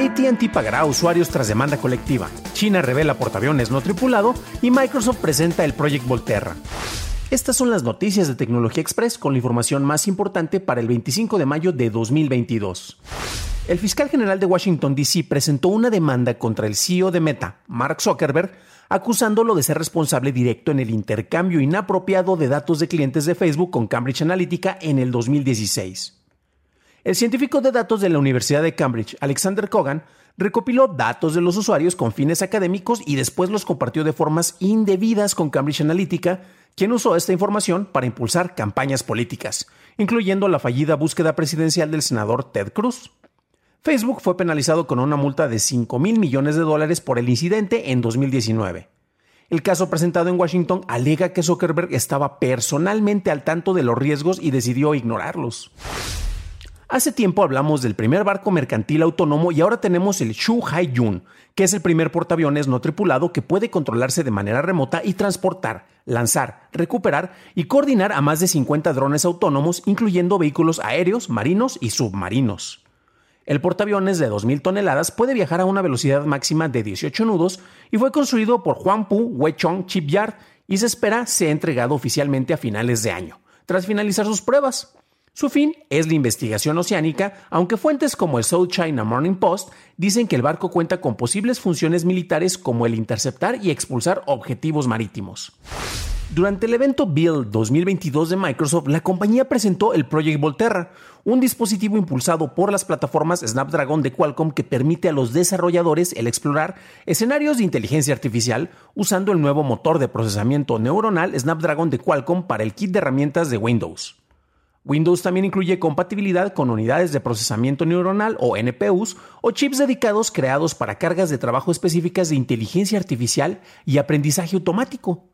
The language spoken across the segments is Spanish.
ATT pagará a usuarios tras demanda colectiva. China revela portaaviones no tripulado y Microsoft presenta el Project Volterra. Estas son las noticias de Tecnología Express con la información más importante para el 25 de mayo de 2022. El fiscal general de Washington, D.C. presentó una demanda contra el CEO de Meta, Mark Zuckerberg, acusándolo de ser responsable directo en el intercambio inapropiado de datos de clientes de Facebook con Cambridge Analytica en el 2016. El científico de datos de la Universidad de Cambridge, Alexander Kogan, recopiló datos de los usuarios con fines académicos y después los compartió de formas indebidas con Cambridge Analytica, quien usó esta información para impulsar campañas políticas, incluyendo la fallida búsqueda presidencial del senador Ted Cruz. Facebook fue penalizado con una multa de 5 mil millones de dólares por el incidente en 2019. El caso presentado en Washington alega que Zuckerberg estaba personalmente al tanto de los riesgos y decidió ignorarlos. Hace tiempo hablamos del primer barco mercantil autónomo y ahora tenemos el Shu Haiyun, que es el primer portaaviones no tripulado que puede controlarse de manera remota y transportar, lanzar, recuperar y coordinar a más de 50 drones autónomos, incluyendo vehículos aéreos, marinos y submarinos. El portaaviones de 2.000 toneladas puede viajar a una velocidad máxima de 18 nudos y fue construido por Huangpu Weichong Shipyard y se espera sea entregado oficialmente a finales de año, tras finalizar sus pruebas. Su fin es la investigación oceánica, aunque fuentes como el South China Morning Post dicen que el barco cuenta con posibles funciones militares como el interceptar y expulsar objetivos marítimos. Durante el evento Build 2022 de Microsoft, la compañía presentó el Project Volterra, un dispositivo impulsado por las plataformas Snapdragon de Qualcomm que permite a los desarrolladores el explorar escenarios de inteligencia artificial usando el nuevo motor de procesamiento neuronal Snapdragon de Qualcomm para el kit de herramientas de Windows. Windows también incluye compatibilidad con unidades de procesamiento neuronal o NPUs o chips dedicados creados para cargas de trabajo específicas de inteligencia artificial y aprendizaje automático.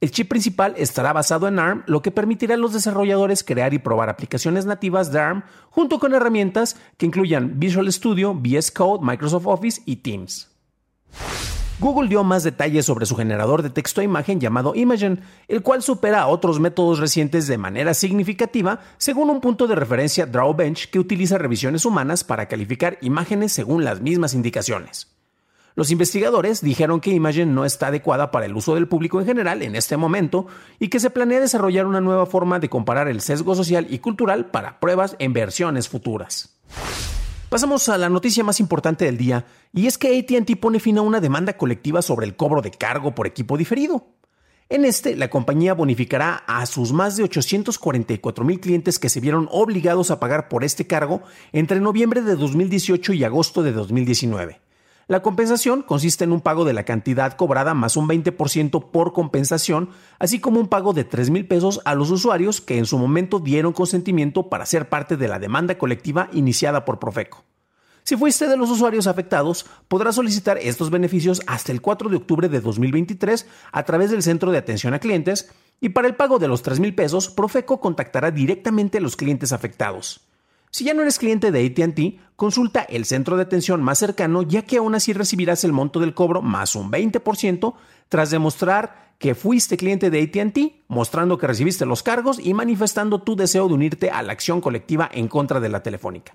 El chip principal estará basado en ARM, lo que permitirá a los desarrolladores crear y probar aplicaciones nativas de ARM junto con herramientas que incluyan Visual Studio, VS Code, Microsoft Office y Teams. Google dio más detalles sobre su generador de texto e imagen llamado Imagen, el cual supera a otros métodos recientes de manera significativa, según un punto de referencia Drawbench que utiliza revisiones humanas para calificar imágenes según las mismas indicaciones. Los investigadores dijeron que Imagen no está adecuada para el uso del público en general en este momento y que se planea desarrollar una nueva forma de comparar el sesgo social y cultural para pruebas en versiones futuras. Pasamos a la noticia más importante del día, y es que ATT pone fin a una demanda colectiva sobre el cobro de cargo por equipo diferido. En este, la compañía bonificará a sus más de 844 mil clientes que se vieron obligados a pagar por este cargo entre noviembre de 2018 y agosto de 2019. La compensación consiste en un pago de la cantidad cobrada más un 20% por compensación, así como un pago de 3 mil pesos a los usuarios que en su momento dieron consentimiento para ser parte de la demanda colectiva iniciada por Profeco. Si fuiste de los usuarios afectados, podrás solicitar estos beneficios hasta el 4 de octubre de 2023 a través del Centro de Atención a Clientes y para el pago de los 3 mil pesos, Profeco contactará directamente a los clientes afectados. Si ya no eres cliente de ATT, consulta el centro de atención más cercano ya que aún así recibirás el monto del cobro más un 20% tras demostrar que fuiste cliente de ATT, mostrando que recibiste los cargos y manifestando tu deseo de unirte a la acción colectiva en contra de la telefónica.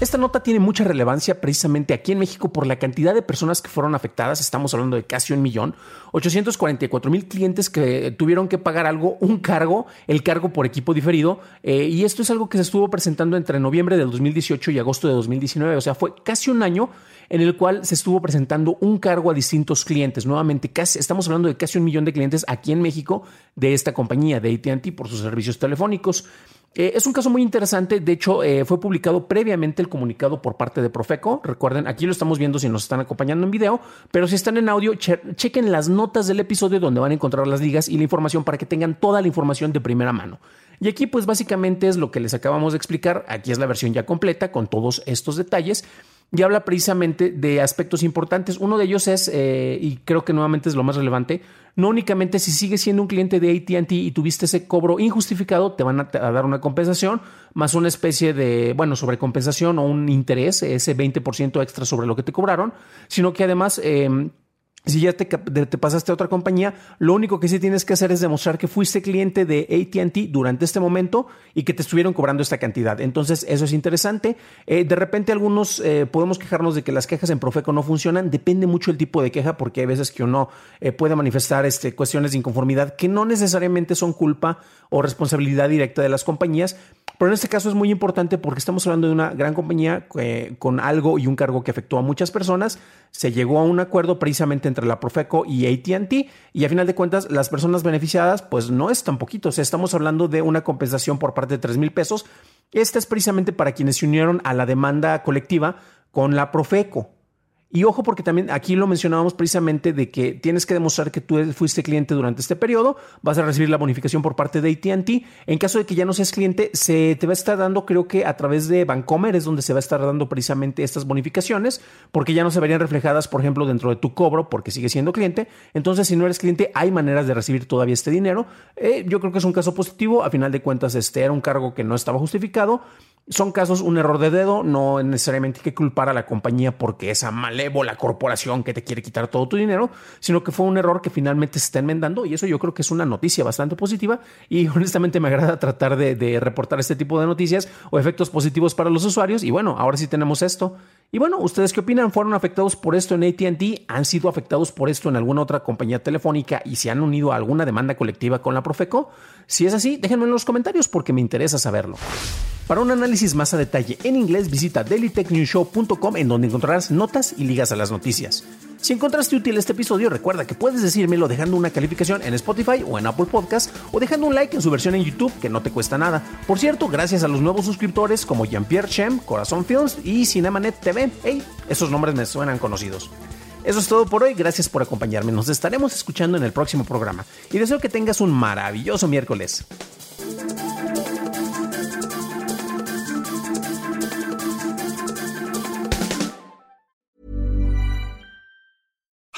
Esta nota tiene mucha relevancia precisamente aquí en México por la cantidad de personas que fueron afectadas, estamos hablando de casi un millón, 844 mil clientes que tuvieron que pagar algo, un cargo, el cargo por equipo diferido, eh, y esto es algo que se estuvo presentando entre noviembre del 2018 y agosto de 2019, o sea, fue casi un año en el cual se estuvo presentando un cargo a distintos clientes. Nuevamente, casi, estamos hablando de casi un millón de clientes aquí en México de esta compañía, de ATT, por sus servicios telefónicos. Eh, es un caso muy interesante, de hecho eh, fue publicado previamente el comunicado por parte de Profeco, recuerden, aquí lo estamos viendo si nos están acompañando en video, pero si están en audio, chequen las notas del episodio donde van a encontrar las ligas y la información para que tengan toda la información de primera mano. Y aquí pues básicamente es lo que les acabamos de explicar, aquí es la versión ya completa con todos estos detalles y habla precisamente de aspectos importantes. Uno de ellos es, eh, y creo que nuevamente es lo más relevante, no únicamente si sigues siendo un cliente de ATT y tuviste ese cobro injustificado, te van a, dar una compensación, más una especie de, bueno, sobrecompensación o un interés, ese 20% extra sobre lo que te cobraron, sino que además... Eh, si ya te, pasaste a otra compañía, lo único que sí tienes que hacer es demostrar que fuiste cliente de ATT durante este momento y que te estuvieron cobrando esta cantidad. Entonces, eso es interesante. Eh, de repente, algunos eh, podemos quejarnos de que las quejas en Profeco no funcionan. Depende mucho el tipo de queja, porque hay veces que uno eh, puede manifestar este, cuestiones de inconformidad que no necesariamente son culpa o responsabilidad directa de las compañías, pero en este caso es muy importante porque estamos hablando de una gran compañía con algo y un cargo que afectó a muchas personas. Se llegó a un acuerdo precisamente entre la Profeco y ATT y a final de cuentas las personas beneficiadas pues no es tan poquito. O sea, estamos hablando de una compensación por parte de 3 mil pesos. Esta es precisamente para quienes se unieron a la demanda colectiva con la Profeco. Y ojo porque también aquí lo mencionábamos precisamente de que tienes que demostrar que tú fuiste cliente durante este periodo, vas a recibir la bonificación por parte de ATT. En caso de que ya no seas cliente, se te va a estar dando, creo que a través de Bancomer es donde se va a estar dando precisamente estas bonificaciones, porque ya no se verían reflejadas, por ejemplo, dentro de tu cobro, porque sigues siendo cliente. Entonces, si no eres cliente, hay maneras de recibir todavía este dinero. Eh, yo creo que es un caso positivo. A final de cuentas, este era un cargo que no estaba justificado. Son casos, un error de dedo, no necesariamente hay que culpar a la compañía porque esa malévola corporación que te quiere quitar todo tu dinero, sino que fue un error que finalmente se está enmendando y eso yo creo que es una noticia bastante positiva y honestamente me agrada tratar de, de reportar este tipo de noticias o efectos positivos para los usuarios y bueno, ahora sí tenemos esto. Y bueno, ¿ustedes qué opinan? ¿Fueron afectados por esto en ATT? ¿Han sido afectados por esto en alguna otra compañía telefónica y se han unido a alguna demanda colectiva con la Profeco? Si es así, déjenme en los comentarios porque me interesa saberlo. Para un análisis más a detalle en inglés, visita dailytechnewshow.com en donde encontrarás notas y ligas a las noticias. Si encontraste útil este episodio, recuerda que puedes decírmelo dejando una calificación en Spotify o en Apple Podcast o dejando un like en su versión en YouTube que no te cuesta nada. Por cierto, gracias a los nuevos suscriptores como Jean-Pierre Chem, Corazón Films y Cinemanet TV. Hey, esos nombres me suenan conocidos. Eso es todo por hoy, gracias por acompañarme. Nos estaremos escuchando en el próximo programa y deseo que tengas un maravilloso miércoles.